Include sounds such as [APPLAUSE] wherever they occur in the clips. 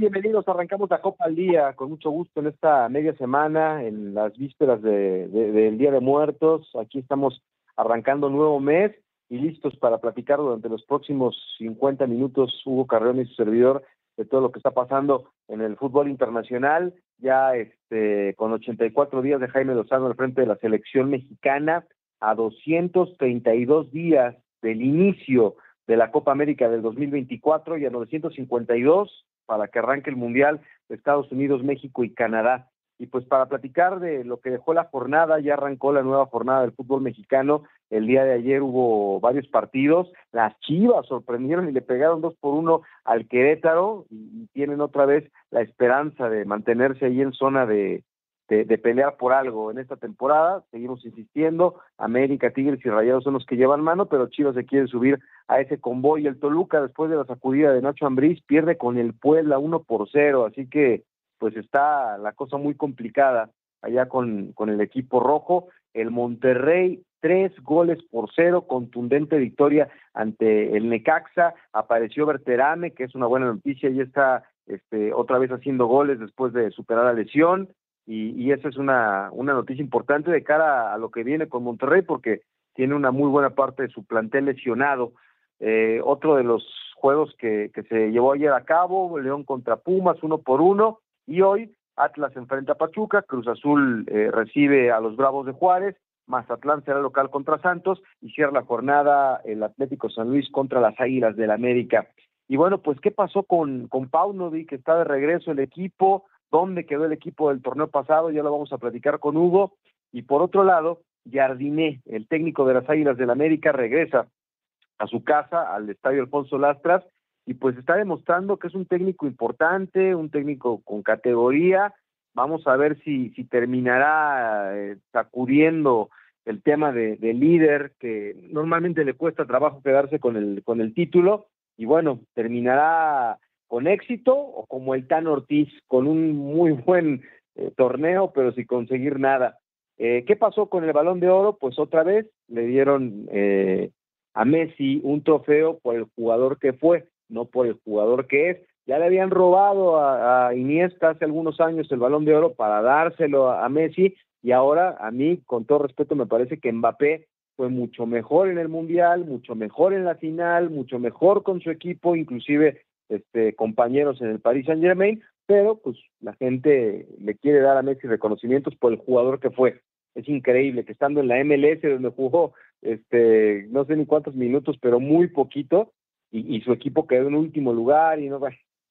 Bienvenidos, arrancamos la Copa al Día con mucho gusto en esta media semana, en las vísperas del de, Día de Muertos. Aquí estamos arrancando nuevo mes y listos para platicar durante los próximos 50 minutos, Hugo Carreón y su servidor, de todo lo que está pasando en el fútbol internacional, ya este, con 84 días de Jaime Lozano al frente de la selección mexicana, a 232 días del inicio de la Copa América del 2024 y a 952 para que arranque el Mundial de Estados Unidos, México y Canadá. Y pues para platicar de lo que dejó la jornada, ya arrancó la nueva jornada del fútbol mexicano. El día de ayer hubo varios partidos. Las Chivas sorprendieron y le pegaron dos por uno al Querétaro y tienen otra vez la esperanza de mantenerse ahí en zona de, de, pelear por algo en esta temporada. Seguimos insistiendo. América, Tigres y Rayados son los que llevan mano, pero Chivas se quiere subir a ese convoy. El Toluca, después de la sacudida de Nacho Ambriz, pierde con el Puebla 1 por 0. Así que, pues está la cosa muy complicada allá con, con el equipo rojo. El Monterrey, tres goles por cero, contundente victoria ante el Necaxa. Apareció Berterame, que es una buena noticia, y está este, otra vez haciendo goles después de superar la lesión y, y esa es una, una noticia importante de cara a lo que viene con Monterrey porque tiene una muy buena parte de su plantel lesionado. Eh, otro de los juegos que, que se llevó ayer a cabo, León contra Pumas, uno por uno, y hoy Atlas enfrenta a Pachuca, Cruz Azul eh, recibe a los Bravos de Juárez, Mazatlán será local contra Santos y cierra la jornada el Atlético San Luis contra las Águilas del América. Y bueno, pues, ¿qué pasó con, con Paunovic? Que está de regreso el equipo, dónde quedó el equipo del torneo pasado, ya lo vamos a platicar con Hugo. Y por otro lado, Jardiné, el técnico de las Águilas del América, regresa a su casa, al Estadio Alfonso Lastras, y pues está demostrando que es un técnico importante, un técnico con categoría. Vamos a ver si, si terminará eh, sacudiendo el tema de, de, líder, que normalmente le cuesta trabajo quedarse con el, con el título, y bueno, terminará con éxito o como el Tan Ortiz, con un muy [LAUGHS] buen eh, torneo, pero sin conseguir nada. Eh, ¿Qué pasó con el balón de oro? Pues otra vez le dieron eh, a Messi un trofeo por el jugador que fue, no por el jugador que es. Ya le habían robado a, Iniesta hace algunos años el balón de oro para dárselo a, a Messi y ahora a mí, con todo respeto, me parece que Mbappé fue mucho mejor en el Mundial, mucho mejor en la final, mucho mejor con su equipo, inclusive este, compañeros en el Paris Saint Germain, pero pues la gente le quiere dar a Messi reconocimientos por el jugador que fue. Es increíble que estando en la MLS donde jugó este no sé ni cuántos minutos, pero muy poquito, y, su equipo quedó en último lugar y no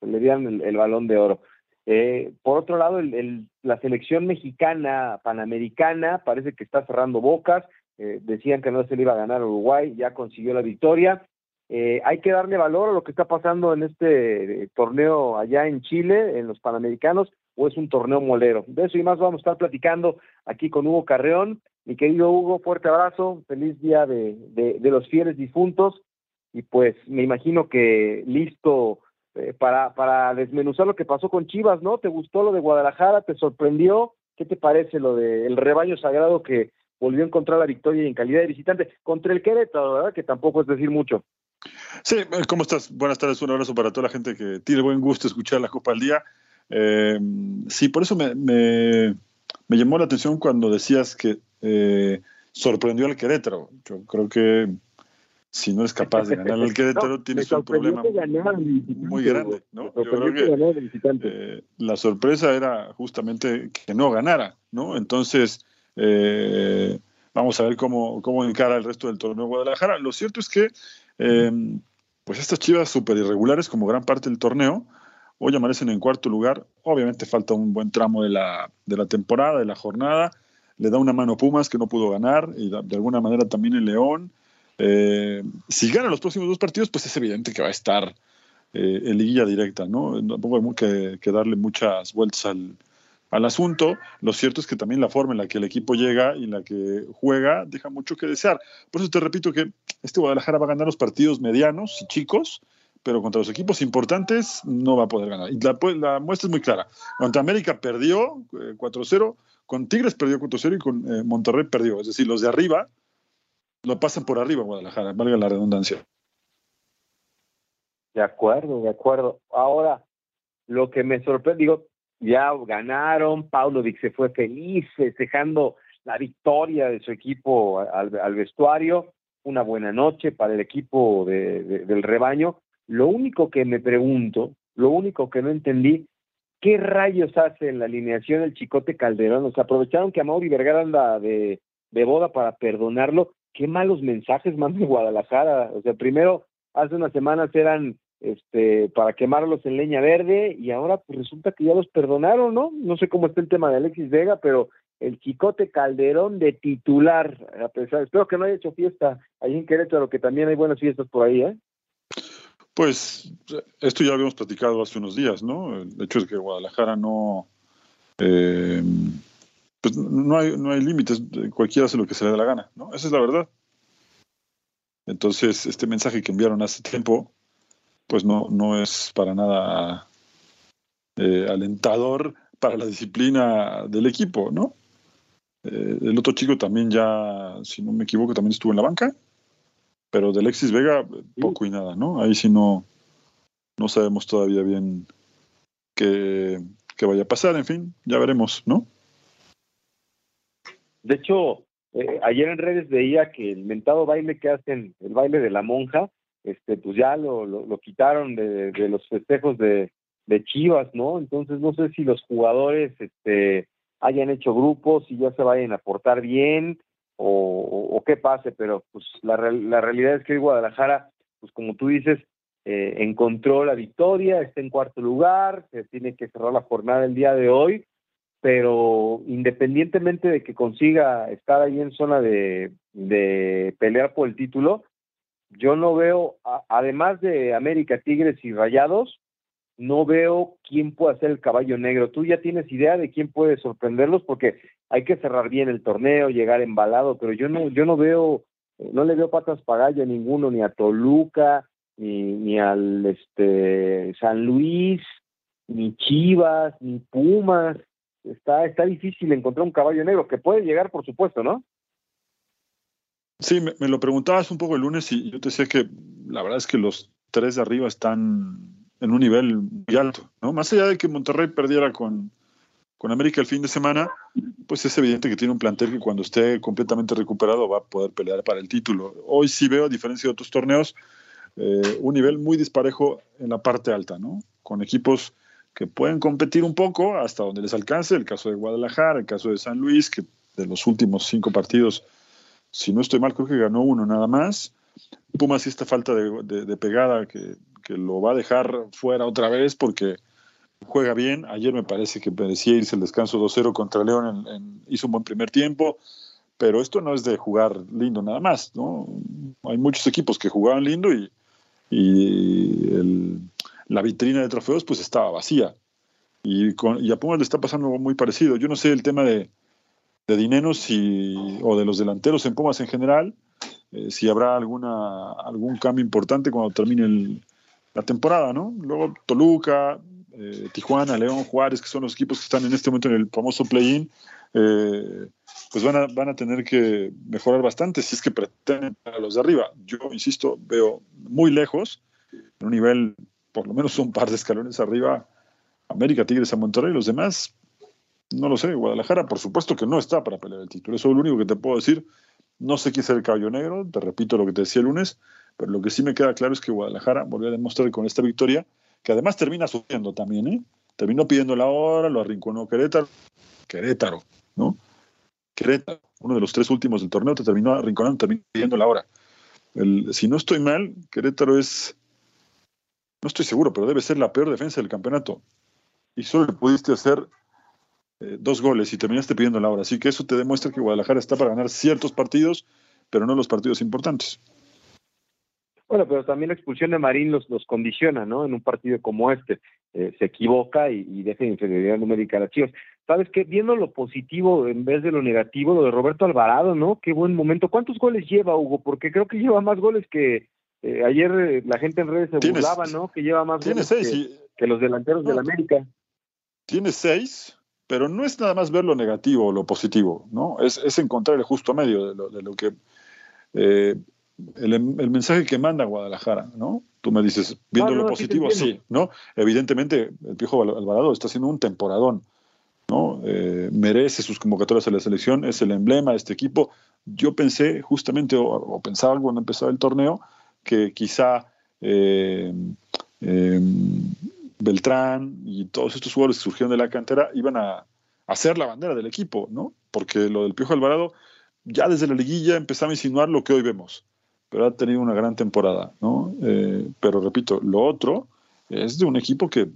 le dieron el, balón de oro. Eh, por otro lado, el, la selección mexicana panamericana parece que está cerrando bocas. Eh, decían que no se le iba a ganar Uruguay, ya consiguió la victoria. Eh, hay que darle valor a lo que está pasando en este eh, torneo allá en Chile, en los Panamericanos, o es un torneo molero. De eso y más vamos a estar platicando aquí con Hugo Carreón. Mi querido Hugo, fuerte abrazo, feliz día de, de, los fieles difuntos y pues me imagino que listo eh, para, para desmenuzar lo que pasó con Chivas, ¿no? ¿Te gustó lo de Guadalajara? ¿Te sorprendió? ¿Qué te parece lo del rebaño sagrado que volvió a encontrar la victoria en calidad de visitante contra el Querétaro, ¿verdad? Que tampoco es decir mucho. Sí, eh, ¿cómo estás? Buenas tardes, un abrazo para toda la gente que tiene buen gusto escuchar la Copa al Día. Eh, sí, por eso me, me, llamó la atención cuando decías que eh, sorprendió al Querétaro. Yo creo que si no eres capaz de ganar al [LAUGHS] Querétaro, tienes un problema muy grande. ¿no? Yo creo que eh, la sorpresa era justamente que no ganara, ¿no? Entonces, vamos a ver cómo, cómo encara el resto del torneo de Guadalajara. Lo cierto es que, eh, pues estas chivas súper irregulares, como gran parte del torneo, hoy amanecen en cuarto lugar. Obviamente falta un buen tramo de la, de la temporada, de la jornada. Le da una mano Pumas que no pudo ganar, y de alguna manera también el León. Eh, si gana los próximos dos partidos, pues es evidente que va a estar eh, en liguilla directa, ¿no? Tampoco hay que, que darle muchas vueltas al, al, asunto. Lo cierto es que también la forma en la que el equipo llega y en la que juega deja mucho que desear. Por eso te repito que este Guadalajara va a ganar los partidos medianos y chicos, pero contra los equipos importantes no va a poder ganar. Y la, muestra es muy clara. Contra América perdió 4-0, eh, con Tigres perdió 4-0 y con eh, Monterrey perdió. Es decir, los de arriba lo pasan por arriba Guadalajara, valga la redundancia. De acuerdo, de acuerdo. Ahora, lo que me sorprende, digo, ya ganaron, Paunovic se fue feliz festejando la victoria de su equipo al, vestuario, una buena noche para el equipo del rebaño. Lo único que me pregunto, lo único que no entendí, ¿qué rayos hace en la alineación el Chicote Calderón? O sea, aprovecharon que Amaury Vergara anda de, de boda para perdonarlo qué malos mensajes manda Guadalajara. O sea, primero, hace unas semanas eran este para quemarlos en leña verde y ahora pues resulta que ya los perdonaron, ¿no? No sé cómo está el tema de Alexis Vega, pero el Chicote Calderón de titular, a pesar, espero que no haya hecho fiesta ahí en Querétaro, que también hay buenas fiestas por ahí, ¿eh? Pues esto ya habíamos platicado hace unos días, ¿no? El hecho es que Guadalajara no, eh, pues no hay, no hay límites, cualquiera hace lo que se le dé la gana, ¿no? Esa es la verdad. Entonces, este mensaje que enviaron hace tiempo, pues no, no es para nada eh, alentador para la disciplina del equipo, ¿no? Eh, el otro chico también ya, si no me equivoco, también estuvo en la banca, pero de Alexis Vega, poco y nada, ¿no? Ahí sí no, no sabemos todavía bien qué, qué vaya a pasar, en fin, ya veremos, ¿no? De hecho, eh, ayer en redes veía que el mentado baile que hacen, el baile de la monja, este, pues ya lo, lo, quitaron de, los festejos de, de, Chivas, ¿no? Entonces no sé si los jugadores este, hayan hecho grupos, y ya se vayan a portar bien o, qué pase, pero pues la, la realidad es que Guadalajara, pues como tú dices, eh, encontró la victoria, está en cuarto lugar, se tiene que cerrar la jornada el día de hoy pero independientemente de que consiga estar ahí en zona de, pelear por el título, yo no veo, además de América, Tigres y Rayados, no veo quién puede ser el caballo negro. ¿Tú ya tienes idea de quién puede sorprenderlos? Porque hay que cerrar bien el torneo, llegar embalado, pero yo no, yo no veo, no le veo patas para a ninguno, ni a Toluca, ni, ni al este San Luis, ni Chivas, ni Pumas está, está difícil encontrar un caballo negro, que puede llegar, por supuesto, ¿no? Sí, me, lo preguntabas un poco el lunes y yo te decía que la verdad es que los tres de arriba están en un nivel muy alto, ¿no? Más allá de que Monterrey perdiera con, con América el fin de semana, pues es evidente que tiene un plantel que cuando esté completamente recuperado va a poder pelear para el título. Hoy sí veo, a diferencia de otros torneos, eh, un nivel muy disparejo en la parte alta, ¿no? Con equipos que pueden competir un poco hasta donde les alcance, el caso de Guadalajara, el caso de San Luis, que de los últimos cinco partidos, si no estoy mal, creo que ganó uno nada más. Pumas esta falta de, pegada que, lo va a dejar fuera otra vez porque juega bien. Ayer me parece que merecía irse el descanso 2-0 contra León, hizo un buen primer tiempo, pero esto no es de jugar lindo nada más, ¿no? Hay muchos equipos que jugaban lindo y, la vitrina de trofeos pues estaba vacía. Y, con, y a Pumas le está pasando algo muy parecido. Yo no sé el tema de, de dineros o de los delanteros en Pumas en general, eh, si habrá alguna, algún cambio importante cuando termine la temporada, ¿no? Luego Toluca, eh, Tijuana, León, Juárez, que son los equipos que están en este momento en el famoso play-in, eh, pues van a, van a tener que mejorar bastante si es que pretenden a los de arriba. Yo, insisto, veo muy lejos, en un nivel por lo menos un par de escalones arriba América, Tigres, a Monterrey, los demás, no lo sé, Guadalajara por supuesto que no está para pelear el título, eso es lo único que te puedo decir, no sé quién es el caballo negro, te repito lo que te decía el lunes, Pero lo que sí me queda claro es que Guadalajara volvió a demostrar con esta victoria, que además termina sufriendo también, ¿eh? Terminó pidiendo la hora, lo arrinconó Querétaro, Querétaro, ¿no? Querétaro, uno de los tres últimos del torneo, te terminó arrinconando, terminó pidiendo la hora. si no estoy mal, Querétaro es, no estoy seguro, pero debe ser la peor defensa del campeonato. Y solo le pudiste hacer eh, dos goles y terminaste pidiendo la hora. Así que eso te demuestra que Guadalajara está para ganar ciertos partidos, pero no los partidos importantes. Bueno, pero también la expulsión de Marín los, los condiciona, ¿no? En un partido como este. Eh, se equivoca y, y, deja inferioridad numérica a las Chivas. ¿Sabes qué? Viendo lo positivo en vez de lo negativo, lo de Roberto Alvarado, ¿no? Qué buen momento. ¿Cuántos goles lleva, Hugo? Porque creo que lleva más goles que eh, ayer la gente en redes se burlaba, ¿no? Que lleva más goles que, los delanteros de la América. Tiene seis, pero no es nada más ver lo negativo o lo positivo, ¿no? Es, es encontrar el justo medio de lo, de lo que el, mensaje que manda Guadalajara, ¿no? Tú me dices, viendo lo positivo, sí, ¿no? Evidentemente, el Piojo Alvarado está haciendo un temporadón, ¿no? Eh, merece sus convocatorias a la selección, es el emblema de este equipo. Yo pensé, justamente, o, pensaba cuando empezaba el torneo, que quizá eh, Beltrán y todos estos jugadores que surgieron de la cantera iban a, ser la bandera del equipo, ¿no? Porque lo del Piojo Alvarado ya desde la liguilla empezaba a insinuar lo que hoy vemos pero ha tenido una gran temporada, ¿no? Eh, pero repito, lo otro es de un equipo que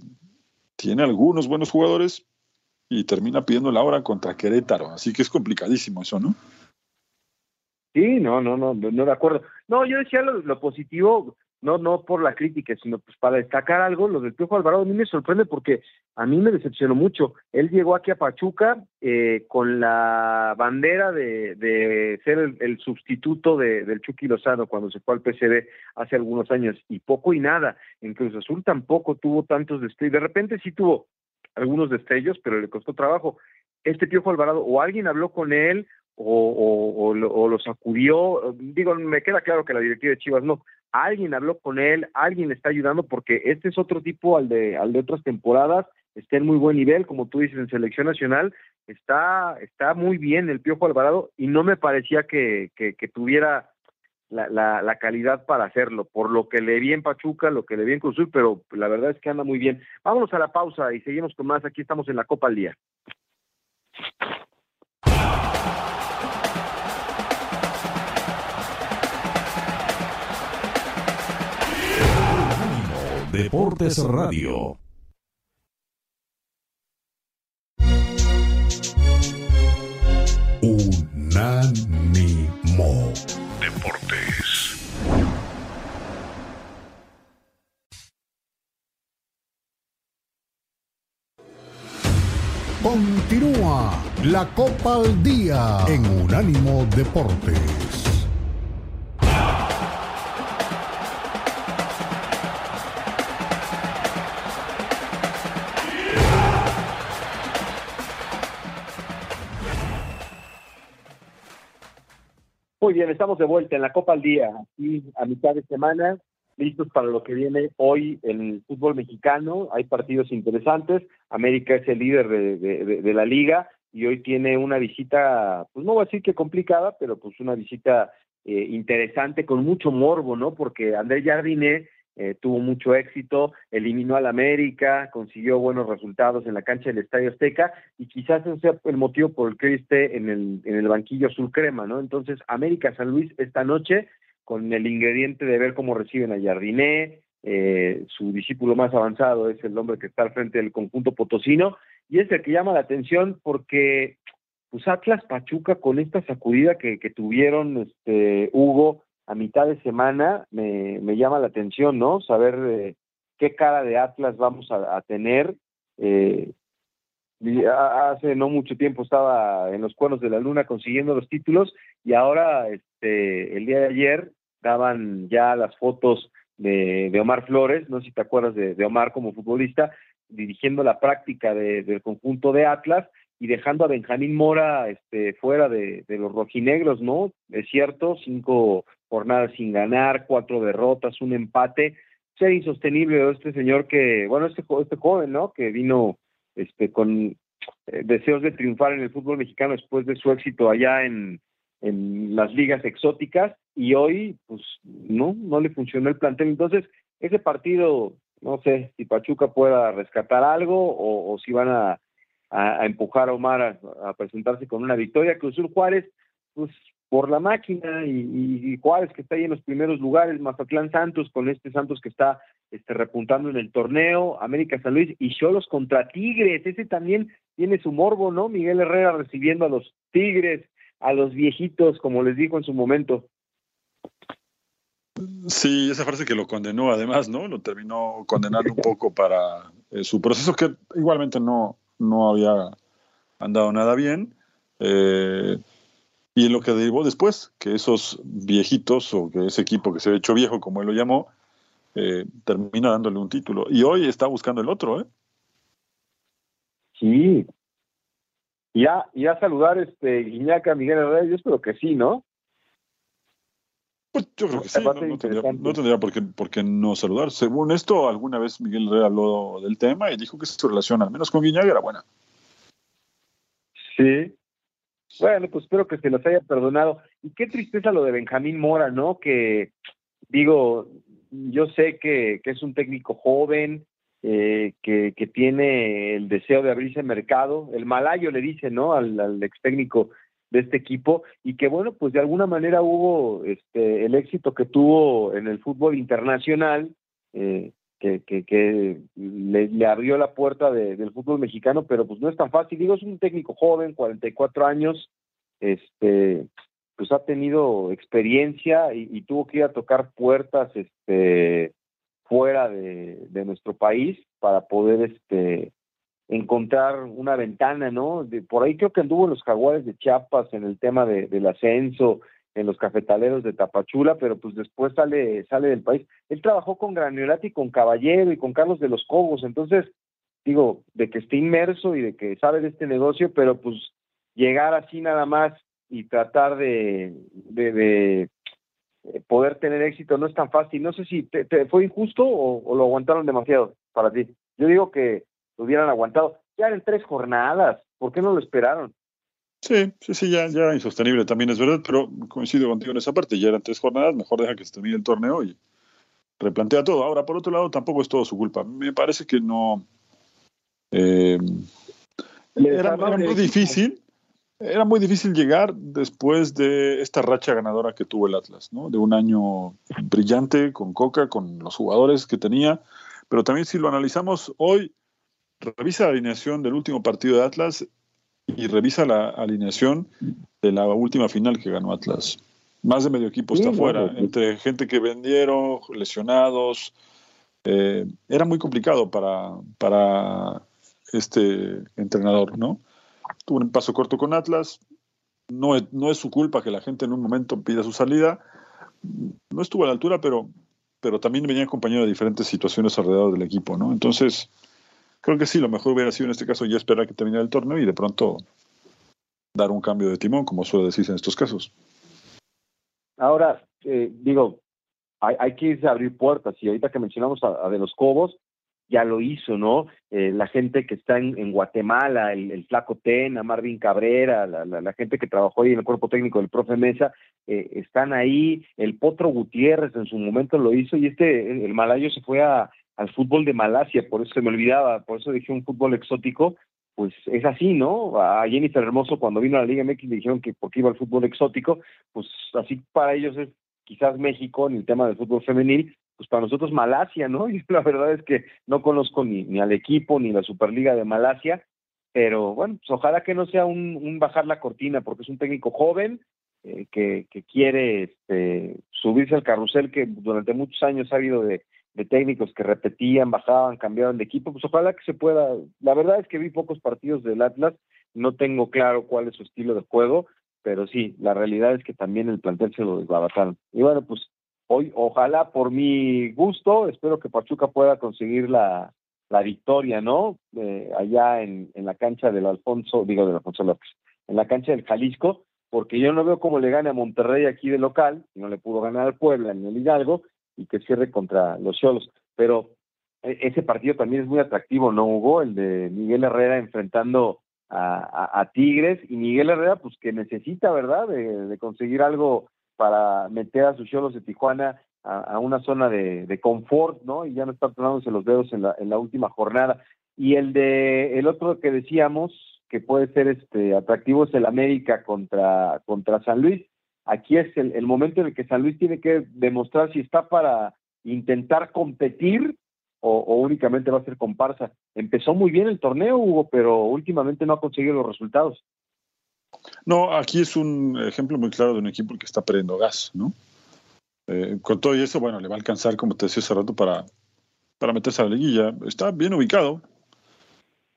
tiene algunos buenos jugadores y termina pidiendo la hora contra Querétaro, así que es complicadísimo eso, ¿no? Sí, no, no, no, no de acuerdo. No, yo decía lo positivo, no, no por la crítica, sino pues para destacar algo, lo del Piojo Alvarado a mí me sorprende porque a mí me decepcionó mucho. Él llegó aquí a Pachuca eh, con la bandera de, de ser el, sustituto de, del Chucky Lozano cuando se fue al PCD hace algunos años, y poco y nada. En Cruz Azul tampoco tuvo tantos destellos. De repente sí tuvo algunos destellos, pero le costó trabajo. Este Piojo Alvarado, o alguien habló con él, o, o, o, lo sacudió. Digo, me queda claro que la directiva de Chivas no. Alguien habló con él, alguien le está ayudando porque este es otro tipo al de, al de otras temporadas. Está en muy buen nivel, como tú dices, en selección nacional. Está, está muy bien el Piojo Alvarado y no me parecía que, que, tuviera la, la, la, calidad para hacerlo, por lo que le vi en Pachuca, lo que le vi en Cruzul, pero la verdad es que anda muy bien. Vámonos a la pausa y seguimos con más. Aquí estamos en la Copa al Día. Deportes Radio. Unánimo Deportes. Continúa la Copa al Día en Unánimo Deportes. Bien, estamos de vuelta en la Copa al Día, aquí a mitad de semana, listos para lo que viene hoy en el fútbol mexicano. Hay partidos interesantes. América es el líder de, la liga y hoy tiene una visita, pues no voy a decir que complicada, pero pues una visita eh, interesante con mucho morbo, ¿no? Porque André Jardine eh, tuvo mucho éxito, eliminó al América, consiguió buenos resultados en la cancha del Estadio Azteca y quizás ese sea el motivo por el que hoy esté en el, en el banquillo azul crema, ¿no? Entonces, América San Luis esta noche con el ingrediente de ver cómo reciben a Jardiné, eh, su discípulo más avanzado es el hombre que está al frente del conjunto potosino y es el que llama la atención porque pues Atlas Pachuca con esta sacudida que, que tuvieron este Hugo a mitad de semana me, me llama la atención, ¿no? Saber eh, qué cara de Atlas vamos a, tener. Eh, hace no mucho tiempo estaba en los cuernos de la luna consiguiendo los títulos y ahora este el día de ayer daban ya las fotos de, de Omar Flores, no si te acuerdas de, de Omar como futbolista, dirigiendo la práctica del conjunto de Atlas y dejando a Benjamín Mora este, fuera de, de, los rojinegros, ¿no? Es cierto, cinco jornadas sin ganar, cuatro derrotas, un empate. Ser insostenible este señor que, bueno, este, este joven, ¿no? Que vino este, con eh, deseos de triunfar en el fútbol mexicano después de su éxito allá en, en las ligas exóticas y hoy pues no, no le funcionó el plantel. Entonces, ese partido, no sé si Pachuca pueda rescatar algo o, si van a, a, empujar a Omar a, presentarse con una victoria. Cruzul Juárez, pues por la máquina y, Juárez que está ahí en los primeros lugares, Mazatlán Santos con este Santos que está este, repuntando en el torneo, América San Luis y Cholos contra Tigres, ese también tiene su morbo, ¿no? Miguel Herrera recibiendo a los Tigres, a los viejitos, como les dijo en su momento. Sí, esa frase que lo condenó además, ¿no? Lo terminó condenando un poco para eh, su proceso que igualmente no, no había andado nada bien. Eh, y en lo que derivó después, que esos viejitos o que ese equipo que se ha hecho viejo, como él lo llamó, eh, termina dándole un título. Y hoy está buscando el otro, ¿eh? Sí. Ya, ya saludar este Guiñaca Miguel Herrera, yo espero que sí, ¿no? Pues yo creo que sí, no, tendría, por, qué, por, qué, no saludar. Según esto, alguna vez Miguel Herrera habló del tema y dijo que su relación, al menos con Guiñaga, era buena. Sí, bueno, pues espero que se los haya perdonado. Y qué tristeza lo de Benjamín Mora, ¿no? Que, digo, yo sé que, es un técnico joven, eh, que, que, tiene el deseo de abrirse mercado. El malayo le dice, ¿no? Al, al ex técnico de este equipo y que bueno, pues de alguna manera hubo este, el éxito que tuvo en el fútbol internacional, eh, que, le, abrió la puerta del fútbol mexicano, pero pues no es tan fácil. Digo, es un técnico joven, 44 años, este, pues ha tenido experiencia y, tuvo que ir a tocar puertas este, fuera de, de nuestro país para poder este, encontrar una ventana, ¿no? De, por ahí creo que anduvo en los jaguares de Chiapas en el tema de, del ascenso, en los cafetaleros de Tapachula, pero pues después sale, sale del país. Él trabajó con Graniolati, con Caballero y con Carlos de los Cobos, entonces, digo, de que esté inmerso y de que sabe de este negocio, pero pues llegar así nada más y tratar de, de, eh, poder tener éxito no es tan fácil. No sé si te, fue injusto o, o, lo aguantaron demasiado para ti. Yo digo que lo hubieran aguantado. Ya en tres jornadas, ¿por qué no lo esperaron? Sí, sí, sí, ya, ya insostenible también es verdad, pero coincido contigo en esa parte, ya eran tres jornadas, mejor deja que se termine el torneo y replantea todo. Ahora, por otro lado, tampoco es todo su culpa. Me parece que no... Eh, era, muy difícil, era muy difícil llegar después de esta racha ganadora que tuvo el Atlas, ¿no? De un año brillante con Coca, con los jugadores que tenía, pero también si lo analizamos hoy, revisa la alineación del último partido de Atlas y revisa la alineación de la última final que ganó Atlas. Más de medio equipo está fuera, entre gente que vendieron, lesionados. Eh, era muy complicado para, para este entrenador, ¿no? Tuvo un paso corto con Atlas. No es, no es su culpa que la gente en un momento pida su salida. No estuvo a la altura, pero, pero también venía acompañado de diferentes situaciones alrededor del equipo, ¿no? Entonces, creo que sí, lo mejor hubiera sido en este caso ya esperar que termine el torneo y de pronto dar un cambio de timón, como suele decirse en estos casos. Ahora, eh, digo, hay, que irse a abrir puertas y ahorita que mencionamos a, de los Cobos, ya lo hizo, ¿no? Eh, la gente que está en, Guatemala, el, Flaco Tena, Marvin Cabrera, la, gente que trabajó ahí en el cuerpo técnico del profe Mesa, eh, están ahí. El Potro Gutiérrez en su momento lo hizo y este, el Malayo se fue a, al fútbol de Malasia, por eso se me olvidaba, por eso dije un fútbol exótico, pues es así, ¿no? A Jennifer Hermoso cuando vino a la Liga MX le dijeron que porque iba al fútbol exótico, pues así para ellos es quizás México en el tema del fútbol femenil, pues para nosotros Malasia, ¿no? [LAUGHS] Y la verdad es que no conozco ni, ni al equipo ni la Superliga de Malasia, pero bueno, pues ojalá que no sea un, un bajar la cortina, porque es un técnico joven eh, que, que quiere este, subirse al carrusel que durante muchos años ha habido de, de técnicos que repetían, bajaban, cambiaban de equipo, pues ojalá que se pueda. La verdad es que vi pocos partidos del Atlas, no tengo claro cuál es su estilo de juego, pero sí, la realidad es que también el plantel se lo desbarataron. Y bueno, pues hoy, ojalá por mi gusto, espero que Pachuca pueda conseguir la, la victoria, ¿no? Eh, allá en, en la cancha del Alfonso, digo del Alfonso López, en la cancha del Jalisco, porque yo no veo cómo le gane a Monterrey aquí de local, no le pudo ganar al Puebla en el Hidalgo, y que cierre contra los Cholos. Pero e, ese partido también es muy atractivo, ¿no, Hugo? El de Miguel Herrera enfrentando a, Tigres y Miguel Herrera, pues que necesita, ¿verdad?, de, conseguir algo para meter a sus cholos de Tijuana a, una zona de, confort, ¿no? Y ya no está tomándose los dedos en la, en la última jornada. Y el de el otro que decíamos que puede ser este atractivo es el América contra, contra San Luis. Aquí es el, momento en el que San Luis tiene que demostrar si está para intentar competir o, únicamente va a ser comparsa. Empezó muy bien el torneo, Hugo, pero últimamente no ha conseguido los resultados. No, aquí es un ejemplo muy claro de un equipo que está perdiendo gas, ¿no? Eh, con todo y eso, bueno, le va a alcanzar, como te decía hace rato, para, para meterse a la liguilla. Está bien ubicado.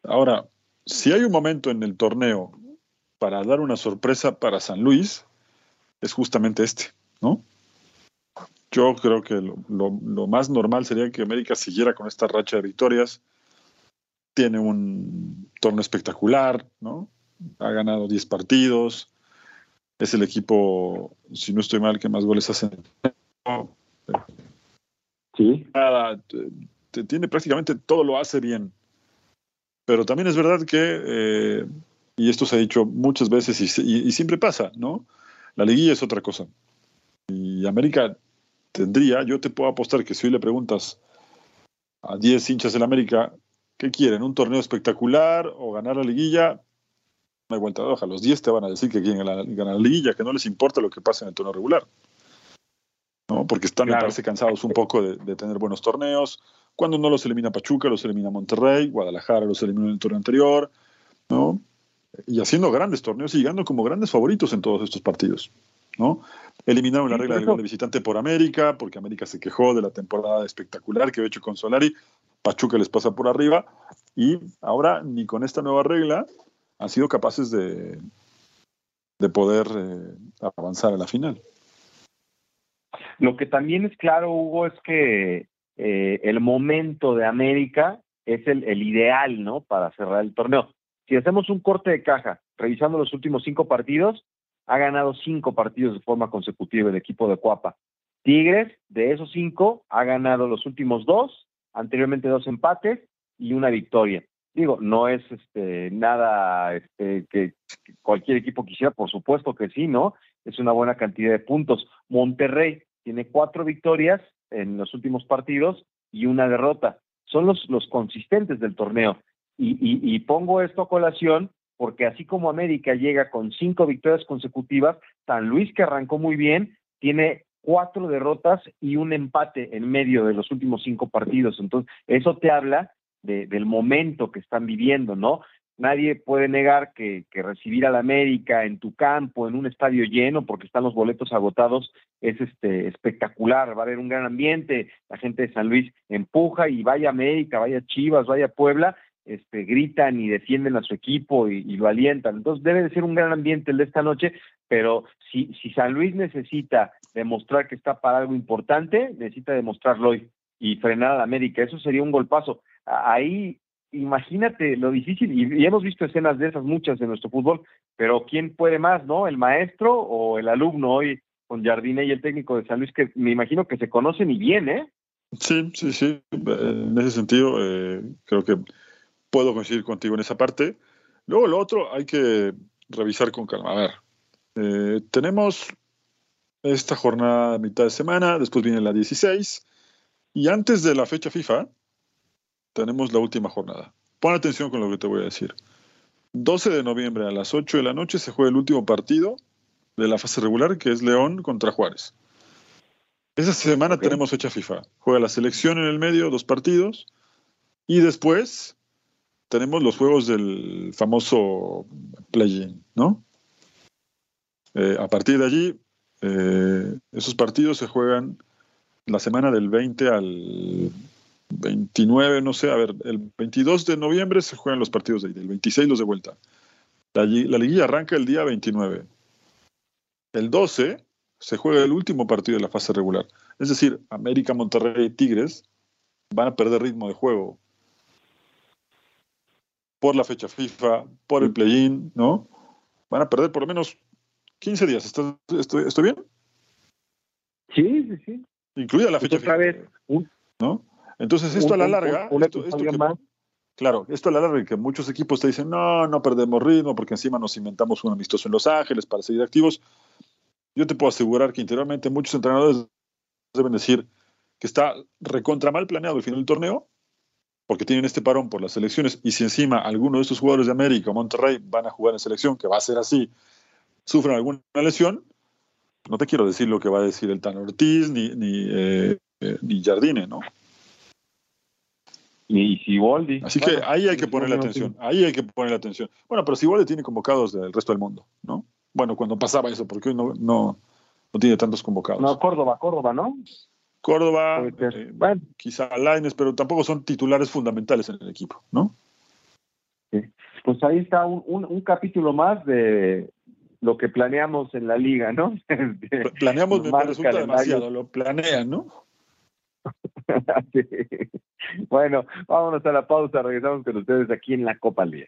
Ahora, si hay un momento en el torneo para dar una sorpresa para San Luis, es justamente este, ¿no? Yo creo que lo, más normal sería que América siguiera con esta racha de victorias. Tiene un torneo espectacular, ¿no? Ha ganado 10 partidos. Es el equipo, si no estoy mal, que más goles hace. Sí. Nada, tiene prácticamente todo lo hace bien. Pero también es verdad que, eh, y esto se ha dicho muchas veces y, y siempre pasa, ¿no? La liguilla es otra cosa. Y América tendría, yo te puedo apostar que si hoy le preguntas a 10 hinchas del América, ¿qué quieren? ¿Un torneo espectacular o ganar la liguilla? No hay vuelta de hoja. Los 10 te van a decir que quieren ganar, la liguilla, que no les importa lo que pase en el torneo regular. ¿no? Porque están, claro. cansados un poco de, tener buenos torneos. Cuando no los elimina Pachuca, los elimina Monterrey, Guadalajara los eliminó en el torneo anterior, ¿no? Y haciendo grandes torneos y llegando como grandes favoritos en todos estos partidos, ¿no? Eliminaron la regla del gol de visitante por América, porque América se quejó de la temporada espectacular que había hecho con Solari. Pachuca les pasa por arriba. Y ahora, ni con esta nueva regla, han sido capaces de, de poder eh, avanzar a la final. Lo que también es claro, Hugo, es que eh, el momento de América es el, el, ideal, ¿no? Para cerrar el torneo. Si hacemos un corte de caja, revisando los últimos cinco partidos, ha ganado cinco partidos de forma consecutiva el equipo de Cuapa. Tigres, de esos cinco, ha ganado los últimos dos, anteriormente dos empates y una victoria. Digo, no es este, nada este, que, cualquier equipo quisiera, por supuesto que sí, ¿no? Es una buena cantidad de puntos. Monterrey tiene cuatro victorias en los últimos partidos y una derrota. Son los, los consistentes del torneo. Y, y pongo esto a colación porque así como América llega con cinco victorias consecutivas, San Luis, que arrancó muy bien, tiene cuatro derrotas y un empate en medio de los últimos cinco partidos. Entonces, eso te habla del momento que están viviendo, ¿no? Nadie puede negar que, que recibir al América en tu campo, en un estadio lleno, porque están los boletos agotados, es este espectacular, va a haber un gran ambiente, la gente de San Luis empuja y vaya América, vaya Chivas, vaya Puebla, este, gritan y defienden a su equipo y, lo alientan. Entonces debe de ser un gran ambiente el de esta noche, pero si, si San Luis necesita demostrar que está para algo importante, necesita demostrarlo hoy y frenar a la América. Eso sería un golpazo. Ahí, imagínate lo difícil, y, hemos visto escenas de esas muchas en nuestro fútbol, pero ¿quién puede más, no? ¿El maestro o el alumno hoy con Jardine y el técnico de San Luis, que me imagino que se conocen y bien, ¿eh? Sí, sí, sí. En ese sentido, eh, creo que puedo coincidir contigo en esa parte. Luego lo otro hay que revisar con calma. A ver, eh, tenemos esta jornada a mitad de semana, después viene la 16 y antes de la fecha FIFA tenemos la última jornada. Pon atención con lo que te voy a decir. 12 de noviembre a las 8 de la noche se juega el último partido de la fase regular que es León contra Juárez. Esa semana tenemos fecha FIFA. Juega la selección en el medio, dos partidos. Y después tenemos los juegos del famoso play-in, ¿no? Eh, a partir de allí, eh, esos partidos se juegan la semana del 20 al 29, no sé, a ver, el 22 de noviembre se juegan los partidos de ahí, el 26 los de vuelta. La, la liguilla arranca el día 29. El 12 se juega el último partido de la fase regular. Es decir, América, Monterrey y Tigres van a perder ritmo de juego por la fecha FIFA, por el play-in, ¿no? Van a perder por lo menos 15 días. ¿Estoy, bien? Sí, sí, sí. Incluida la fecha FIFA. ¿no? Entonces, esto a la larga. esto, Claro, esto a la larga que muchos equipos te dicen, no, no perdemos ritmo porque encima nos inventamos un amistoso en Los Ángeles para seguir activos. Yo te puedo asegurar que interiormente muchos entrenadores deben decir que está recontra mal planeado el final del torneo porque tienen este parón por las elecciones y si encima alguno de estos jugadores de América o Monterrey van a jugar en selección, que va a ser así, sufren alguna lesión, no te quiero decir lo que va a decir el Tan Ortiz ni, ni, eh, eh, ni Jardine, ¿no? Ni Siboldi. Así que ahí hay que ponerle atención, ahí hay que ponerle atención. Bueno, pero Siboldi tiene convocados del resto del mundo, ¿no? Bueno, cuando pasaba eso, porque hoy no, no, no tiene tantos convocados. No, Córdoba, Córdoba, ¿no? Córdoba, eh, bueno. quizá Laines, pero tampoco son titulares fundamentales en el equipo, ¿no? Sí. Pues ahí está un, un, un, capítulo más de lo que planeamos en la liga, ¿no? [LAUGHS] Planeamos, me resulta demasiado, lo planean, ¿no? [LAUGHS] sí. Bueno, vámonos a la pausa, regresamos con ustedes aquí en la Copa Liga.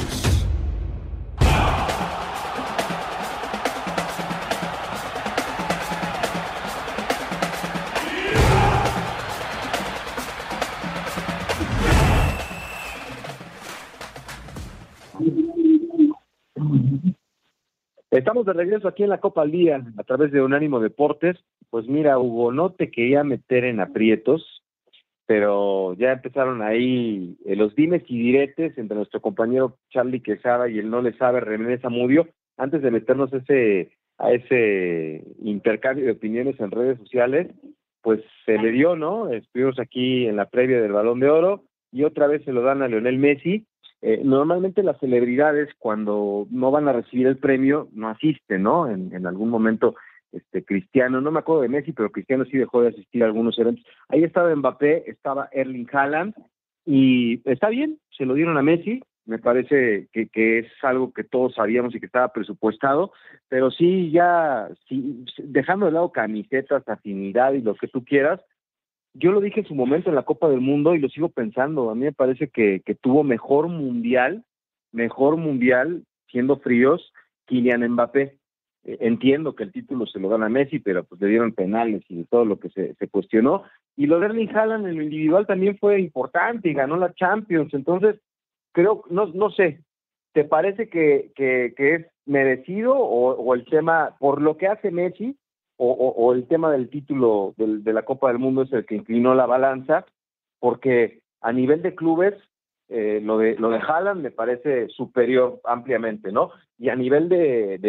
Estamos de regreso aquí en la Copa al Día a través de Unánimo Deportes. Pues mira, Hugo, no te quería meter en aprietos, pero ya empezaron ahí eh, los dimes y diretes entre nuestro compañero Charlie Quesada y el no le sabe René Zamudio. Antes de meternos ese, a ese intercambio de opiniones en redes sociales, pues se le dio, ¿no? Estuvimos aquí en la previa del Balón de Oro y otra vez se lo dan a Leonel Messi eh, normalmente las celebridades cuando no van a recibir el premio no asisten, ¿no? En, algún momento, este Cristiano, no me acuerdo de Messi, pero Cristiano sí dejó de asistir a algunos eventos. Ahí estaba Mbappé, estaba Erling Haaland y está bien, se lo dieron a Messi, me parece que, que es algo que todos sabíamos y que estaba presupuestado, pero sí ya, sí, dejando de lado camisetas, afinidad y lo que tú quieras, yo lo dije en su momento en la Copa del Mundo y lo sigo pensando. A mí me parece que, tuvo mejor mundial, mejor mundial, siendo fríos, Kylian Mbappé. Eh, entiendo que el título se lo dan a Messi, pero pues le dieron penales y todo lo que se, se cuestionó. Y lo de Erling Haaland en lo individual también fue importante y ganó la Champions. Entonces, creo, no, no sé, ¿te parece que, que, que es merecido o, o el tema, por lo que hace Messi, o, el tema del título de la Copa del Mundo es el que inclinó la balanza, porque a nivel de clubes, eh, lo de lo de Haaland me parece superior ampliamente, ¿no? Y a nivel de,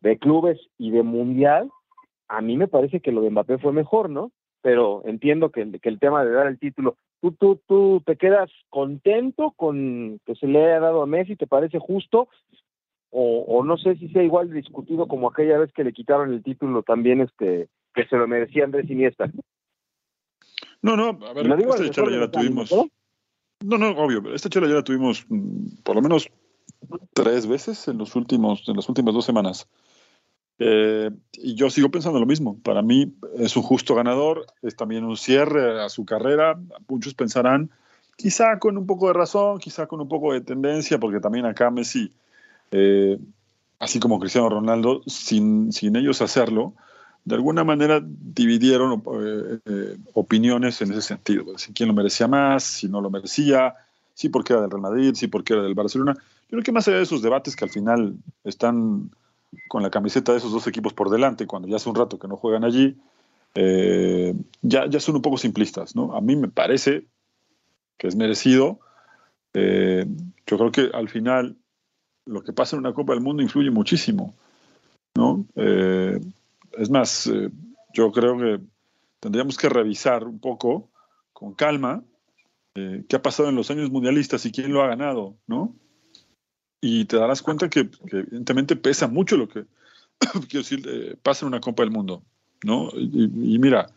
de, clubes y de mundial, a mí me parece que lo de Mbappé fue mejor, ¿no? Pero entiendo que, que el tema de dar el título, ¿tú, tú, tú te quedas contento con que se le haya dado a Messi, ¿te parece justo? O, no sé si sea igual discutido como aquella vez que le quitaron el título también este que se lo merecía Andrés Iniesta. No, no, a ver, esta charla ya la tuvimos. ¿no? no, obvio, esta charla ya la tuvimos por lo menos tres veces en los últimos, en las últimas dos semanas. Eh, y yo sigo pensando lo mismo. Para mí es un justo ganador, es también un cierre a su carrera. Muchos pensarán, quizá con un poco de razón, quizá con un poco de tendencia, porque también acá Messi eh, así como Cristiano Ronaldo, sin, sin, ellos hacerlo, de alguna manera dividieron eh, eh, opiniones en ese sentido. Si quién lo merecía más, si no lo merecía, sí porque era del Real Madrid, sí porque era del Barcelona. Yo creo que más allá de esos debates que al final están con la camiseta de esos dos equipos por delante, cuando ya hace un rato que no juegan allí, ya, ya son un poco simplistas. ¿no? A mí me parece que es merecido. yo creo que al final lo que pasa en una Copa del Mundo influye muchísimo, ¿no? Eh, es más, eh, yo creo que tendríamos que revisar un poco, con calma, eh, qué ha pasado en los años mundialistas y quién lo ha ganado, ¿no? Y te darás cuenta que, evidentemente pesa mucho lo que, [COUGHS] quiero decir, pasa en una Copa del Mundo, ¿no? Y, mira,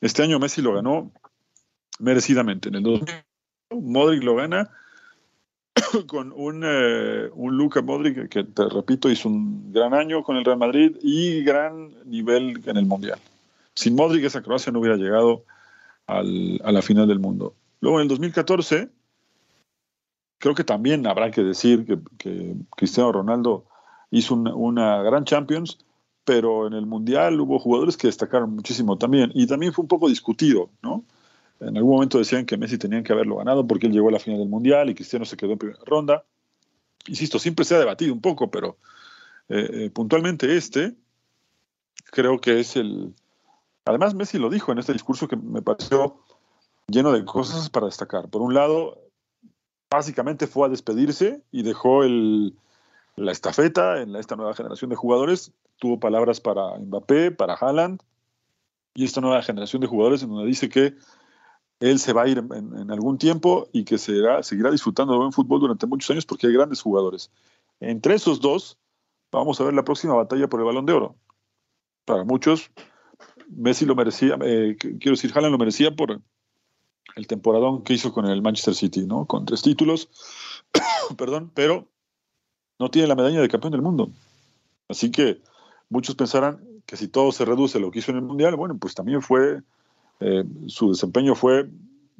este año Messi lo ganó merecidamente. En el 2000, Modric lo gana [COUGHS] con un, eh, un Luka Modric que, te repito, hizo un gran año con el Real Madrid y gran nivel en el Mundial. Sin Modric esa Croacia no hubiera llegado al, a la final del mundo. Luego en el 2014, creo que también habrá que decir que, Cristiano Ronaldo hizo una, gran Champions, pero en el Mundial hubo jugadores que destacaron muchísimo también, y también fue un poco discutido, ¿no? En algún momento decían que Messi tenía que haberlo ganado porque él llegó a la final del Mundial y Cristiano se quedó en primera ronda. Insisto, siempre se ha debatido un poco, pero eh, eh, puntualmente este creo que es el... Además, Messi lo dijo en este discurso que me pareció lleno de cosas para destacar. Por un lado, básicamente fue a despedirse y dejó la estafeta en esta nueva generación de jugadores. Tuvo palabras para Mbappé, para Haaland y esta nueva generación de jugadores en donde dice que él se va a ir en, algún tiempo y que será, seguirá disfrutando de buen fútbol durante muchos años porque hay grandes jugadores. Entre esos dos, vamos a ver la próxima batalla por el balón de oro. Para muchos, Messi lo merecía, eh, quiero decir, Haaland lo merecía por el temporadón que hizo con el Manchester City, ¿no? Con tres títulos, [COUGHS] perdón, pero no tiene la medalla de campeón del mundo. Así que muchos pensarán que si todo se reduce a lo que hizo en el Mundial, bueno, pues también fue eh, su desempeño fue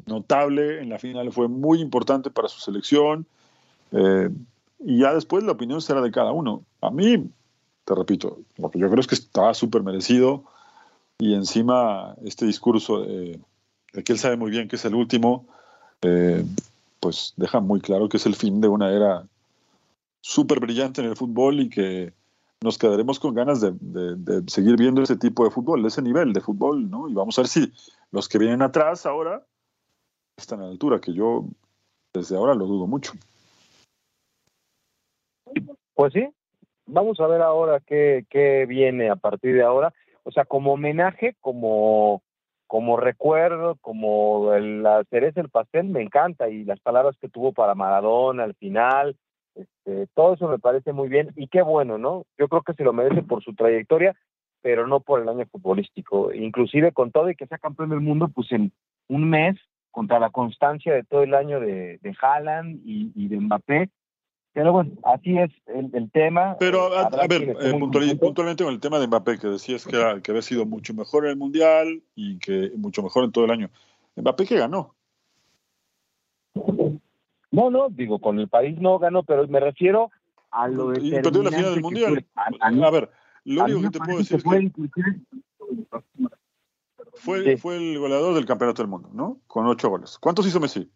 notable, en la final fue muy importante para su selección. Eh, y ya después la opinión será de cada uno. A mí, te repito, lo que yo creo es que estaba súper merecido y encima este discurso de, que él sabe muy bien que es el último, eh, pues deja muy claro que es el fin de una era súper brillante en el fútbol y que nos quedaremos con ganas de, seguir viendo ese tipo de fútbol, de ese nivel de fútbol, ¿no? Y vamos a ver si los que vienen atrás ahora están a la altura, que yo desde ahora lo dudo mucho. Pues sí, vamos a ver ahora qué, qué viene a partir de ahora. O sea, como homenaje, como, como recuerdo, como la cereza del pastel, me encanta. Y las palabras que tuvo para Maradona al final, este, todo eso me parece muy bien y qué bueno, ¿no? Yo creo que se lo merece por su trayectoria, pero no por el año futbolístico. Inclusive con todo y que sea campeón del mundo, pues en un mes, contra la constancia de todo el año de, de Haaland y, de Mbappé. Pero bueno, así es el, tema. Pero a, ver, eh, puntualmente con el tema de Mbappé, que decías que, que había sido mucho mejor en el Mundial y que mucho mejor en todo el año. Mbappé que ganó. No, no, digo, con el país no ganó, pero me refiero a lo de. Y perdió la final del mundial. A, ver, lo único que te puedo decir es que. Fue, fue el goleador del campeonato del mundo, ¿no? Con ocho goles. ¿Cuántos hizo Messi?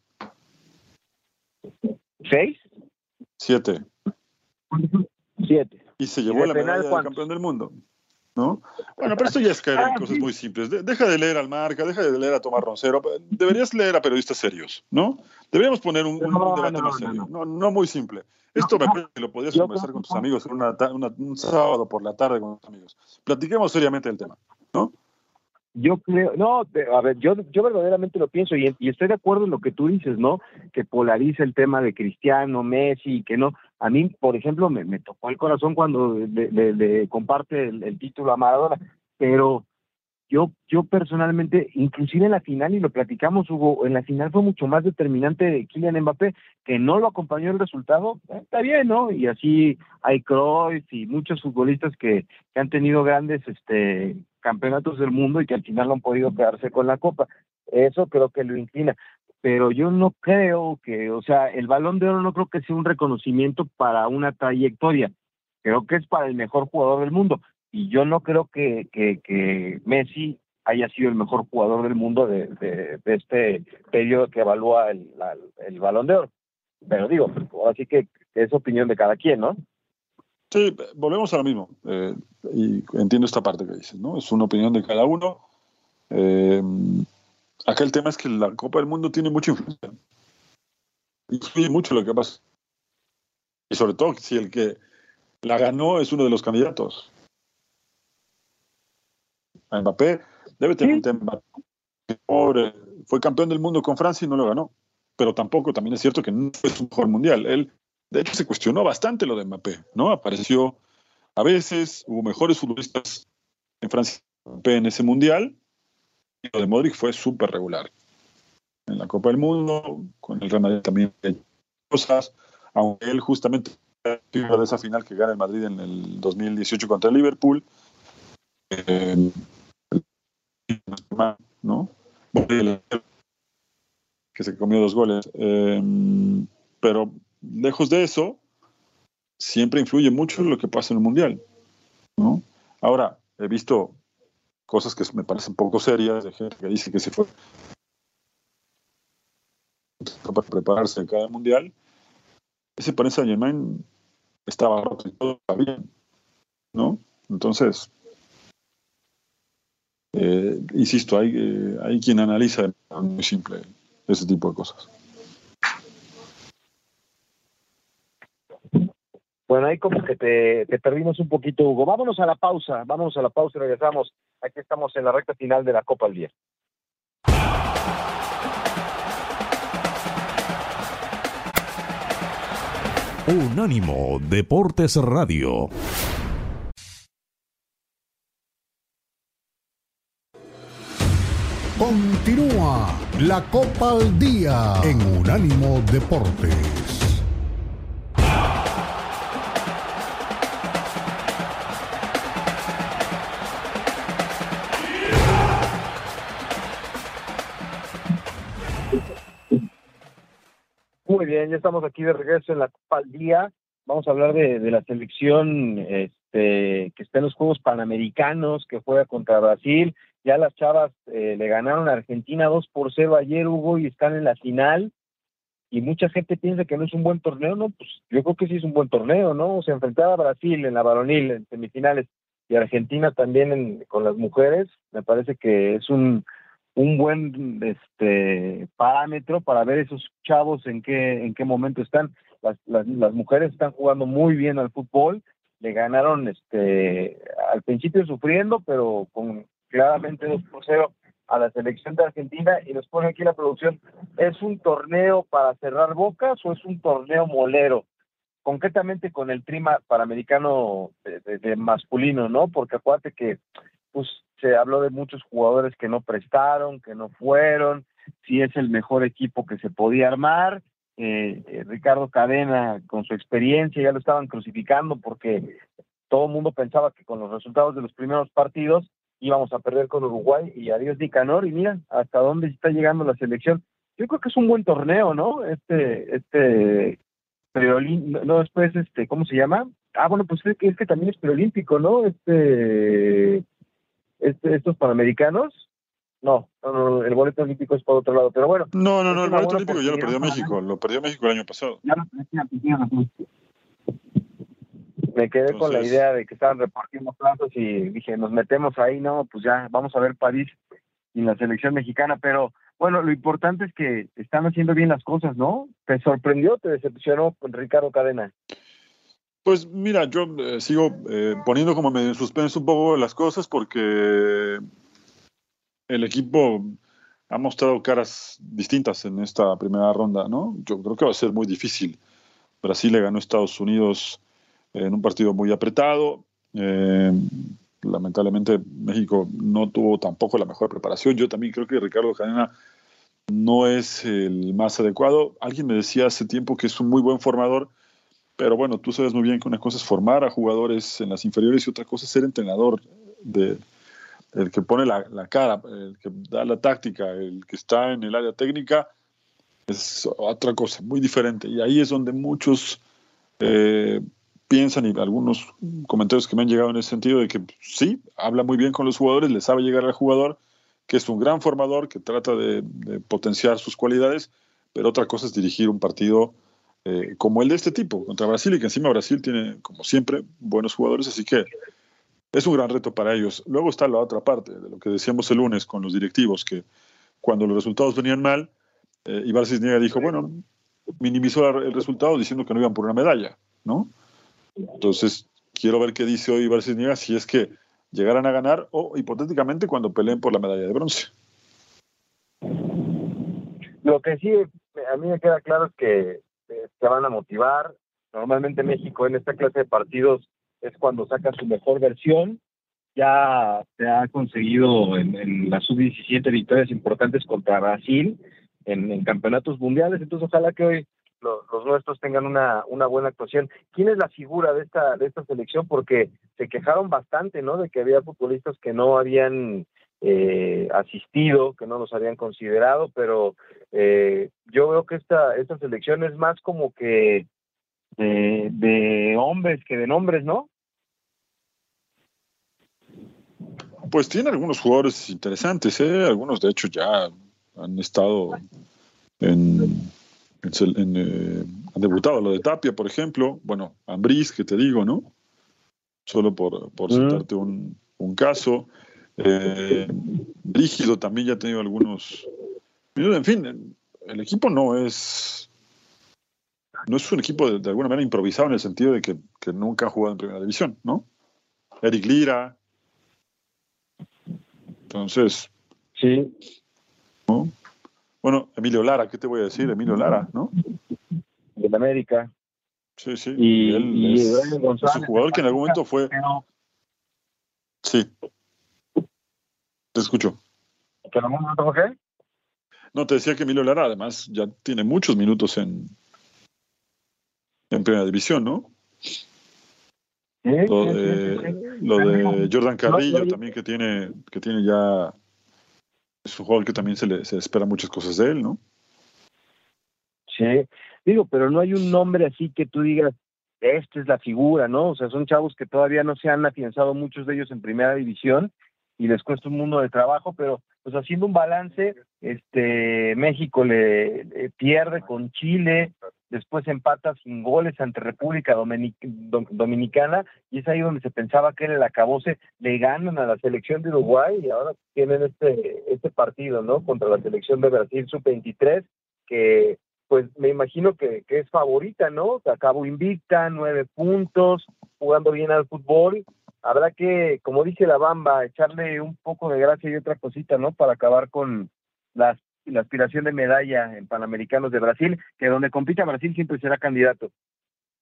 ¿Seis? Siete. Siete. Y se llevó la medalla del campeón del mundo. ¿No? Bueno, pero esto ya es caer en ah, cosas muy simples. deja de leer al Marca, deja de leer a Tomás Roncero. Deberías leer a periodistas serios, ¿no? Deberíamos poner un, debate más serio. No, no, muy simple. Esto me parece que lo podrías conversar con tus amigos en un sábado por la tarde con tus amigos. Platiquemos seriamente el tema, ¿no? Yo creo, no, a ver, yo, yo verdaderamente lo pienso y, y, estoy de acuerdo en lo que tú dices, ¿no? Que polariza el tema de Cristiano, Messi, que no. A mí, por ejemplo, me, tocó el corazón cuando comparte el, título a Maradona, pero yo, yo personalmente, inclusive en la final, y lo platicamos, Hugo, en la final fue mucho más determinante Kylian Mbappé, que no lo acompañó el resultado, eh, está bien, ¿no? Y así hay Cruyff y muchos futbolistas que, que han tenido grandes este campeonatos del mundo y que al final no han podido quedarse con la copa. Eso creo que lo inclina. Pero yo no creo que, o sea, el balón de oro no creo que sea un reconocimiento para una trayectoria. Creo que es para el mejor jugador del mundo. Y yo no creo que, que, Messi haya sido el mejor jugador del mundo de, de, este periodo que evalúa el, el balón de oro. Pero digo, así que es opinión de cada quien, ¿no? Sí, volvemos a lo mismo. Eh, y entiendo esta parte que dices, ¿no? Es una opinión de cada uno. Eh, acá el tema es que la Copa del Mundo tiene mucha influencia. Influye mucho lo que pasa. Y sobre todo si el que la ganó es uno de los candidatos. A Mbappé debe tener un tema. Pobre, fue campeón del mundo con Francia y no lo ganó. Pero tampoco, también es cierto que no fue su mejor mundial. Él de hecho, se cuestionó bastante lo de Mbappé, ¿no? Apareció a veces, hubo mejores futbolistas en Francia en ese mundial, de Modric fue súper regular. En la Copa del Mundo, con el Real Madrid también hay cosas. aunque él justamente de esa final que gana el Madrid en el 2018 contra el Liverpool. Eh, ¿no? Que se comió dos goles. Eh, pero lejos de eso, siempre influye mucho lo que pasa en el Mundial. ¿no? Ahora, he visto cosas que me parecen poco serias, de gente que dice que se fue para prepararse de cada mundial. Ese Paris Saint Germain estaba roto y todo estaba bien, ¿no? Entonces, eh, insisto, hay, eh, hay quien analiza muy simple ese tipo de cosas. Bueno, ahí como que te, te, perdimos un poquito, Hugo. Vámonos a la pausa, vámonos a la pausa y regresamos. Aquí estamos en la recta final de la Copa al Día. Unánimo Deportes Radio. Continúa la Copa al Día en Unánimo Deportes. Bien, ya estamos aquí de regreso en la Copa al Día. Vamos a hablar de, la selección este, que está en los Juegos Panamericanos, que juega contra Brasil. Ya las chavas eh, le ganaron a Argentina 2 por 0 ayer, Hugo, y están en la final. Y mucha gente piensa que no es un buen torneo, ¿no? Pues yo creo que sí es un buen torneo, ¿no? Se enfrentaba a Brasil en la varonil, en semifinales, y Argentina también con las mujeres. Me parece que es un un buen este parámetro para ver esos chavos en qué en qué momento están. Las, las, mujeres están jugando muy bien al fútbol le ganaron este al principio sufriendo pero con claramente 2 por 0 a la selección de Argentina y nos pone aquí la producción. Es un torneo para cerrar bocas o es un torneo molero concretamente con el trima panamericano de, de masculino no porque acuérdate que pues se habló de muchos jugadores que no prestaron, que no fueron, si es el mejor equipo que se podía armar. Eh, eh, Ricardo Cadena, con su experiencia, ya lo estaban crucificando porque todo el mundo pensaba que con los resultados de los primeros partidos íbamos a perder con Uruguay y adiós Nicanor y mira hasta dónde está llegando la selección. Yo creo que es un buen torneo, ¿no? Este, este, no, después, este, ¿cómo se llama? Ah, bueno, pues es que, es que también es preolímpico, ¿no? Este, este, estos panamericanos, no, no, el boleto olímpico es por otro lado, pero bueno. No, no, no, el boleto olímpico ya lo perdió México, lo perdió México el año pasado. Me quedé con la idea de que estaban repartiendo plazos y dije, nos metemos ahí, no, pues ya, vamos a ver París y la selección mexicana, pero bueno, lo importante es que están haciendo bien las cosas, ¿no? ¿Te sorprendió, te decepcionó con Ricardo Cadena? Pues mira, yo eh, sigo eh, poniendo como medio en suspenso un poco las cosas porque el equipo ha mostrado caras distintas en esta primera ronda, ¿no? Yo creo que va a ser muy difícil. Brasil le ganó a Estados Unidos en un partido muy apretado. Eh, lamentablemente México no tuvo tampoco la mejor preparación. Yo también creo que Ricardo Cadena no es el más adecuado. Alguien me decía hace tiempo que es un muy buen formador, pero bueno, tú sabes muy bien que una cosa es formar a jugadores en las inferiores y otra cosa es ser entrenador, de, el que pone la, cara, el que da la táctica, el que está en el área técnica, es otra cosa, muy diferente. Y ahí es donde muchos eh, piensan y algunos comentarios que me han llegado en ese sentido de que sí, habla muy bien con los jugadores, le sabe llegar al jugador, que es un gran formador, que trata de potenciar sus cualidades, pero otra cosa es dirigir un partido eh, como el de este tipo, contra Brasil, y que encima Brasil tiene, como siempre, buenos jugadores, así que es un gran reto para ellos. Luego está la otra parte, de lo que decíamos el lunes con los directivos, que cuando los resultados venían mal, eh, Ibar Cisniega dijo, bueno, minimizó el resultado diciendo que no iban por una medalla, ¿no? Entonces, quiero ver qué dice hoy Ibar Cisniega si es que llegaran a ganar o hipotéticamente cuando peleen por la medalla de bronce. Lo que sí a mí me queda claro es que se este, van a motivar. Normalmente México en esta clase de partidos es cuando saca su mejor versión. Ya se ha conseguido en, la sub-17 victorias importantes contra Brasil en, campeonatos mundiales, entonces ojalá que hoy los, nuestros tengan una, una buena actuación. ¿Quién es la figura de esta, de esta selección? Porque se quejaron bastante, ¿no? De que había futbolistas que no habían eh, asistido, que no los habían considerado, pero eh, yo veo que esta, esta selección es más como que de, de hombres que de nombres, ¿no? Pues tiene algunos jugadores interesantes, ¿eh? algunos de hecho ya han estado en, en, eh, han debutado lo de Tapia, por ejemplo, bueno, Ambris, que te digo, ¿no? Solo por, por citarte un, un, caso. Eh, Rígido también ya ha tenido algunos. En fin, el equipo no es. No es un equipo de, alguna manera improvisado en el sentido de que, que, nunca ha jugado en primera división, ¿no? Eric Lira. Entonces. Sí. ¿no? Bueno, Emilio Lara, ¿qué te voy a decir? Emilio Lara, ¿no? De América. Sí, sí. Y, él es, un jugador que en algún momento fue. Sí. Te escucho. ¿Que no momento qué? No, te decía que Emilio Lara además ya tiene muchos minutos en, en primera división, ¿no? Lo de, lo de Jordan Carrillo también que tiene, que tiene ya es un jugador que también se le se espera muchas cosas de él, ¿no? Sí, digo, pero no hay un nombre así que tú digas, esta es la figura, ¿no? O sea, son chavos que todavía no se han afianzado muchos de ellos en primera división y les cuesta un mundo de trabajo, pero pues haciendo un balance, este México le pierde con Chile, después empata sin goles ante República Dominicana y es ahí donde se pensaba que era el acabose, le ganan a la selección de Uruguay y ahora tienen este, este partido, ¿no? Contra la selección de Brasil sub-23, que pues me imagino que, que es favorita, ¿no? Acabó invicta, nueve puntos, jugando bien al fútbol. Habrá que, como dice la Bamba, echarle un poco de gracia y otra cosita, ¿no? Para acabar con la aspiración de medalla en Panamericanos de Brasil, que donde compita Brasil siempre será candidato.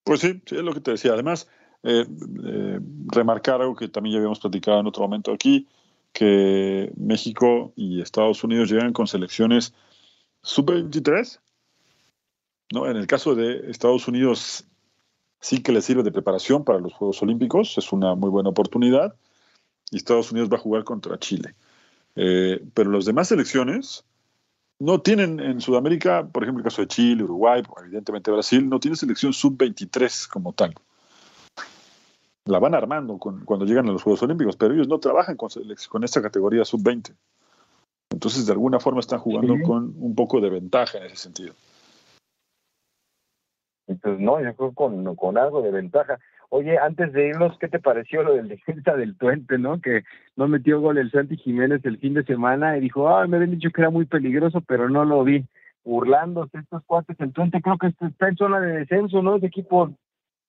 Pues sí, sí, es lo que te decía. Además, eh, eh, remarcar algo que también ya habíamos platicado en otro momento aquí, que México y Estados Unidos llegan con selecciones sub-23. ¿no? En el caso de Estados Unidos, sí que le sirve de preparación para los Juegos Olímpicos, es una muy buena oportunidad, y Estados Unidos va a jugar contra Chile. Eh, pero las demás selecciones, no tienen en Sudamérica, por ejemplo, el caso de Chile, Uruguay, evidentemente Brasil, no tiene selección sub-23 como tal. La van armando cuando llegan a los Juegos Olímpicos, pero ellos no trabajan con, con esta categoría sub-20. Entonces, de alguna forma están jugando con un poco de ventaja en ese sentido. Entonces, no, yo creo con, con algo de ventaja. Oye, antes de irnos, ¿qué te pareció lo del defensa del Tuente, no? Que no metió gol el Santi Jiménez el fin de semana y dijo, ah, me habían dicho que era muy peligroso, pero no lo vi. Burlándose estos cuates, el Tuente creo que está en zona de descenso, ¿no? Ese equipo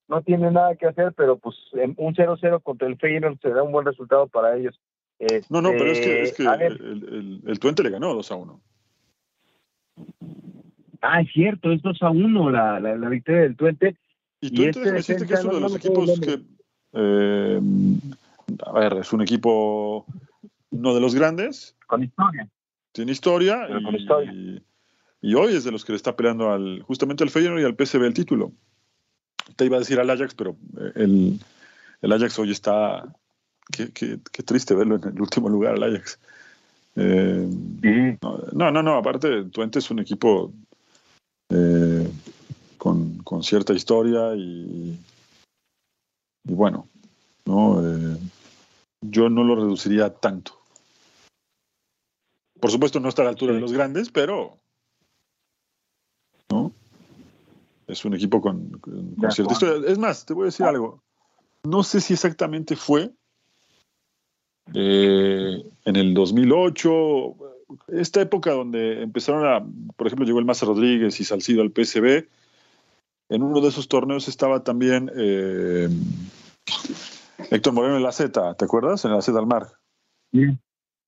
no tiene nada que hacer, pero pues un 0-0 contra el Feyenoord será un buen resultado para ellos. no, no, pero es que, es que este, el, el, Tuente le ganó 2 a 1. Ah, es cierto, es 2 a 1 la, la, la victoria del Tuente y tú entonces este que es uno de los equipos que. Eh, a ver, es un equipo no de los grandes. Con historia. Tiene historia. y, con historia. Y, hoy es de los que le está peleando al, justamente al Feyenoord y al PSV el título. Te iba a decir al Ajax, pero eh, el, el Ajax hoy está. Qué, qué, qué, triste verlo en el último lugar, el Ajax. Eh, no, no, no, aparte, Twente es un equipo eh, con, cierta historia y, y bueno, ¿no? Eh, yo no lo reduciría tanto. Por supuesto no está a la altura de los grandes, pero ¿no? es un equipo con, cierta historia. Es más, te voy a decir algo. No sé si exactamente fue eh, en el 2008, esta época donde empezaron a, por ejemplo, llegó el Maza Rodríguez y Salcido al PSB, en uno de esos torneos estaba también eh, Héctor Moreno en la Z, ¿te acuerdas? En la Z al mar.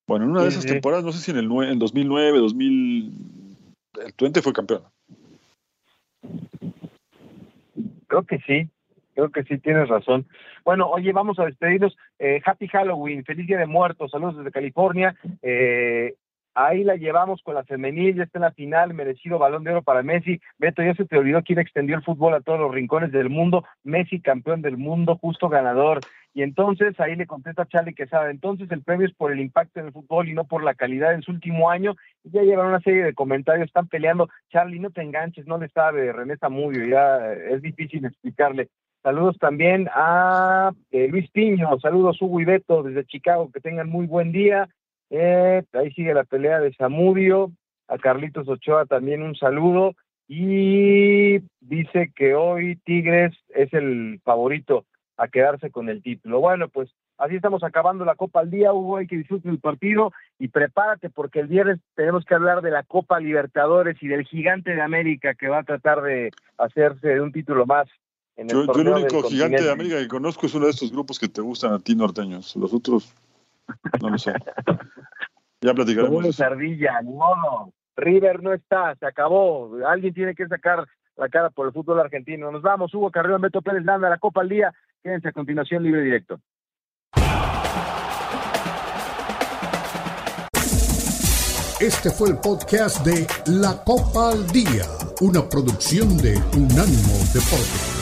Bueno, en una de esas temporadas, no sé si en el en 2009, 2000, el Twente fue campeón. Creo que sí, creo que sí, tienes razón. Bueno, oye, vamos a despedirnos. Eh, happy Halloween, feliz Día de Muertos, saludos desde California. Eh, Ahí la llevamos con la femenil, ya está en la final, merecido balón de oro para Messi. Beto, ya se te olvidó quién extendió el fútbol a todos los rincones del mundo. Messi, campeón del mundo, justo ganador. Y entonces ahí le contesta Charlie que sabe, entonces el premio es por el impacto en el fútbol y no por la calidad en su último año. Y ya llevan una serie de comentarios, están peleando. Charlie, no te enganches, no le sabe, René Zamudio, ya es difícil explicarle. Saludos también a eh, Luis Piño, saludos Hugo y Beto desde Chicago, que tengan muy buen día. Eh, ahí sigue la pelea de Zamudio, a Carlitos Ochoa también un saludo y dice que hoy Tigres es el favorito a quedarse con el título. Bueno, pues así estamos acabando la Copa al día, Hugo, hay que disfrutar el partido y prepárate porque el viernes tenemos que hablar de la Copa Libertadores y del gigante de América que va a tratar de hacerse de un título más yo, el único gigante de América que conozco es uno de estos grupos que te gustan a ti norteños. Los otros, [LAUGHS] no lo sé. Ya platicaremos. Como Sardilla, modo. River no está, se acabó. Alguien tiene que sacar la cara por el fútbol argentino. Nos vamos, Hugo Carrillo, Beto Pérez Landa, la Copa al Día. Quédense a continuación, libre directo. Este fue el podcast de La Copa al Día, una producción de Unánimo Deportes.